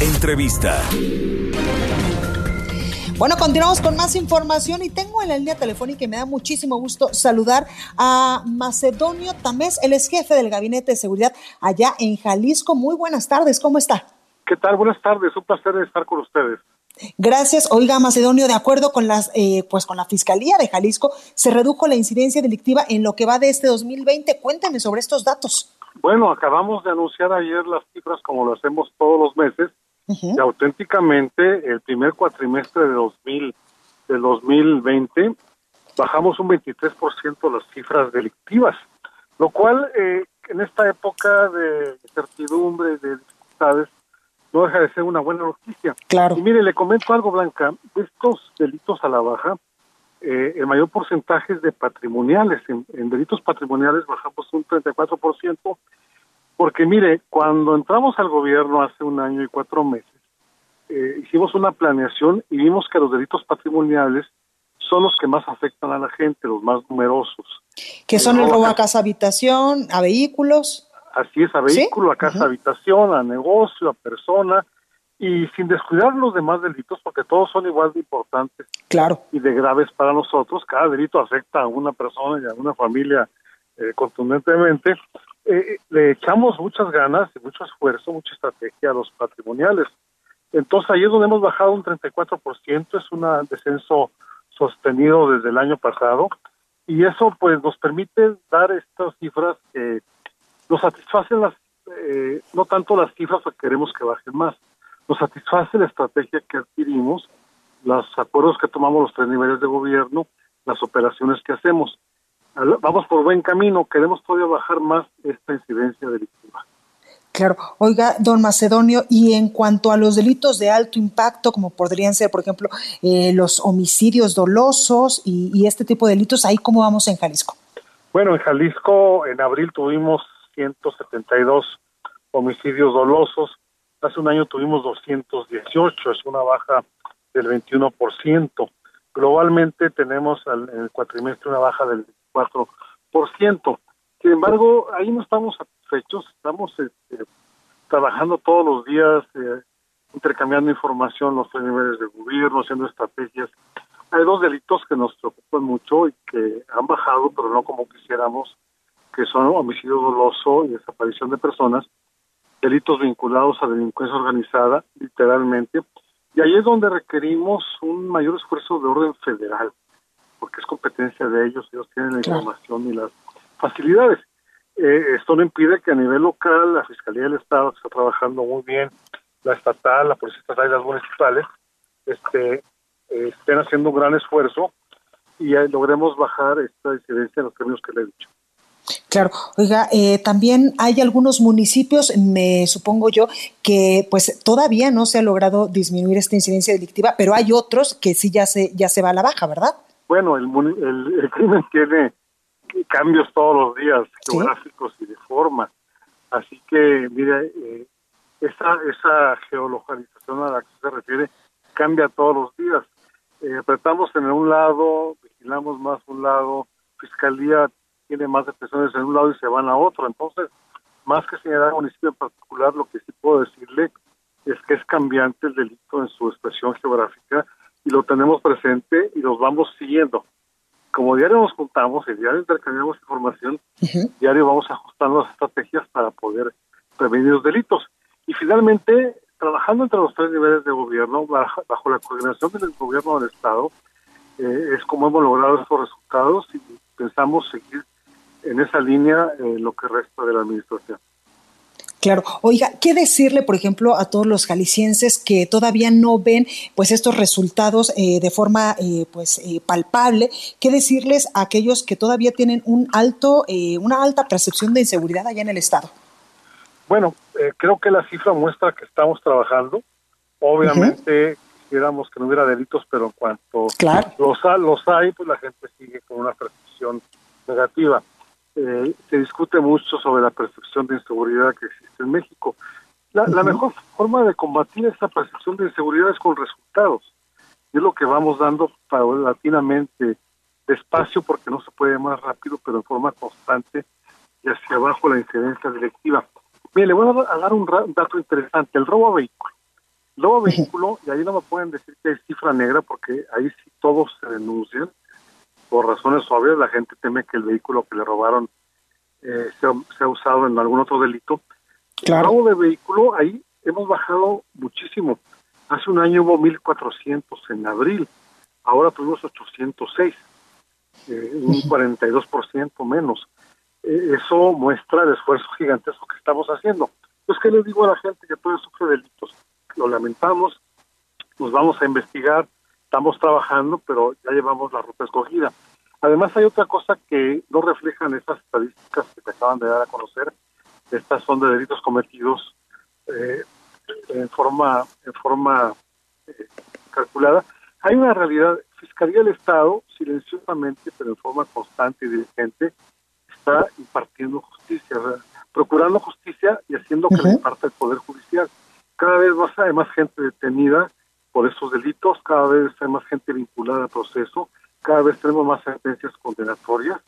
Entrevista. Bueno, continuamos con más información y tengo en la línea telefónica y me da muchísimo gusto saludar a Macedonio Tamés, el ex jefe del Gabinete de Seguridad allá en Jalisco. Muy buenas tardes, ¿cómo está? ¿Qué tal? Buenas tardes, un placer estar con ustedes. Gracias. Oiga, Macedonio, de acuerdo con las, eh, pues con la Fiscalía de Jalisco, se redujo la incidencia delictiva en lo que va de este 2020. Cuéntame sobre estos datos. Bueno, acabamos de anunciar ayer las cifras como lo hacemos todos los meses y auténticamente el primer cuatrimestre de 2000 de 2020 bajamos un 23% las cifras delictivas, lo cual eh, en esta época de incertidumbre, de dificultades, no deja de ser una buena noticia. Claro. Y mire, le comento algo, Blanca, estos delitos a la baja, eh, el mayor porcentaje es de patrimoniales. En, en delitos patrimoniales bajamos un 34%, porque mire, cuando entramos al gobierno hace un año y cuatro meses, eh, hicimos una planeación y vimos que los delitos patrimoniales son los que más afectan a la gente, los más numerosos. Que son el robo a casa habitación, a vehículos. Así es, a vehículo, a casa habitación, a negocio, a persona, y sin descuidar los demás delitos, porque todos son igual de importantes claro. y de graves para nosotros. Cada delito afecta a una persona y a una familia eh, contundentemente. Eh, le echamos muchas ganas y mucho esfuerzo, mucha estrategia a los patrimoniales. Entonces ahí es donde hemos bajado un 34%, es un descenso sostenido desde el año pasado y eso pues nos permite dar estas cifras que nos satisfacen las, eh, no tanto las cifras que queremos que bajen más, nos satisface la estrategia que adquirimos, los acuerdos que tomamos los tres niveles de gobierno, las operaciones que hacemos. Vamos por buen camino, queremos todavía bajar más esta incidencia delictiva. Claro. Oiga, don Macedonio, y en cuanto a los delitos de alto impacto, como podrían ser, por ejemplo, eh, los homicidios dolosos y, y, este tipo de delitos, ¿ahí cómo vamos en Jalisco? Bueno, en Jalisco en abril tuvimos 172 homicidios dolosos, hace un año tuvimos 218, es una baja del 21%. Globalmente tenemos al, en el cuatrimestre una baja del 4%. Sin embargo, ahí no estamos satisfechos, estamos este, trabajando todos los días, eh, intercambiando información los tres niveles de gobierno, haciendo estrategias. Hay dos delitos que nos preocupan mucho y que han bajado, pero no como quisiéramos, que son homicidio doloso y desaparición de personas, delitos vinculados a delincuencia organizada, literalmente, y ahí es donde requerimos un mayor esfuerzo de orden federal, porque es competencia de ellos, ellos tienen la información y las facilidades. Eh, esto no impide que a nivel local la Fiscalía del Estado que está trabajando muy bien, la estatal, la Policía Estatal y las municipales, este, eh, estén haciendo un gran esfuerzo y eh, logremos bajar esta incidencia en los términos que le he dicho. Claro, oiga, eh, también hay algunos municipios, me supongo yo, que pues todavía no se ha logrado disminuir esta incidencia delictiva, pero hay otros que sí ya se ya se va a la baja, ¿verdad? Bueno, el, el, el crimen tiene cambios todos los días, Sí. geográficos y de forma. Así que, mire, eh, esa, esa geolocalización a la que se refiere cambia todos los días. Eh, apretamos en un lado, vigilamos más un lado, Fiscalía tiene más detenciones en un lado y se van a otro. Entonces, más que señalar un municipio en particular, lo que sí puedo decirle es que es cambiante el delito en su expresión geográfica y lo tenemos presente vamos siguiendo. Como diario nos juntamos y diario intercambiamos información, diario vamos ajustando las estrategias para poder prevenir los delitos. Y finalmente, trabajando entre los tres niveles de gobierno, bajo, bajo la coordinación del gobierno del Estado, eh, es como hemos logrado estos resultados y pensamos seguir en esa línea eh, lo que resta de la administración. Claro. Oiga, ¿qué decirle, por ejemplo, a todos los jaliscienses que todavía no ven pues estos resultados eh, de forma eh, pues eh, palpable? ¿Qué decirles a aquellos que todavía tienen un alto, eh, una alta percepción de inseguridad allá en el estado? Bueno, eh, creo que la cifra muestra que estamos trabajando. Obviamente quisiéramos que no hubiera delitos, pero en cuanto los, los hay, pues la gente sigue con una percepción negativa. Eh, se discute mucho sobre la percepción de inseguridad que existe en México. La, la mejor forma de combatir esta percepción de inseguridad es con resultados. Y es lo que vamos dando paulatinamente, despacio porque no se puede más rápido, pero en forma constante y hacia abajo la incidencia directiva. Mire, le voy a dar un dato interesante, el robo a vehículo. El robo a vehículo, y ahí no me pueden decir que es cifra negra porque ahí sí todos se denuncian, por razones obvias, la gente teme que el vehículo que le robaron eh, sea, ha usado en algún otro delito. Claro. El robo de vehículo, ahí hemos bajado muchísimo. Hace un año hubo 1.400 en abril, ahora tuvimos 806, eh, un 42% menos. Eh, eso muestra el esfuerzo gigantesco que estamos haciendo. Pues, ¿qué le digo a la gente que puede sufre delitos? Lo lamentamos, nos vamos a investigar, estamos trabajando, pero ya llevamos la ruta escogida. Además, hay otra cosa que no reflejan estas estadísticas que te acaban de dar a conocer. Estas son de delitos cometidos eh, en forma, en forma eh, calculada. Hay una realidad. Fiscalía del Estado, silenciosamente, pero en forma constante y diligente, está impartiendo justicia, procurando justicia y haciendo que le parte el Poder Judicial. Cada vez más hay más gente detenida por esos delitos, cada vez hay más gente vinculada al proceso, cada vez tenemos más sentencias condenatorias,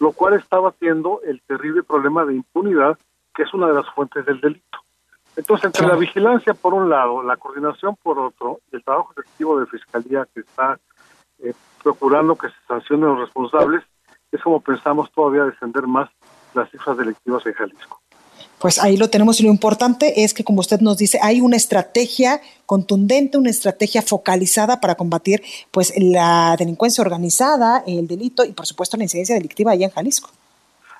lo cual está batiendo el terrible problema de impunidad, que es una de las fuentes del delito. Entonces, entre la vigilancia por un lado, la coordinación por otro, y el trabajo efectivo de Fiscalía que está eh, procurando que se sancionen los responsables, es como pensamos todavía descender más las cifras delictivas en Jalisco. Pues ahí lo tenemos y lo importante es que, como usted nos dice, hay una estrategia contundente, una estrategia focalizada para combatir pues la delincuencia organizada, el delito y, por supuesto, la incidencia delictiva allá en Jalisco.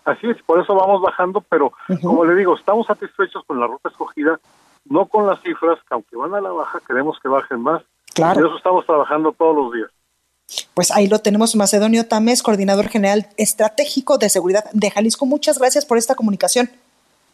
Así es, por eso vamos bajando, pero como le digo, estamos satisfechos con la ruta escogida, no con las cifras, que aunque van a la baja, queremos que bajen más. Claro. Y eso estamos trabajando todos los días. Pues ahí lo tenemos, Macedonio Tamés, coordinador general estratégico de seguridad de Jalisco. Muchas gracias por esta comunicación.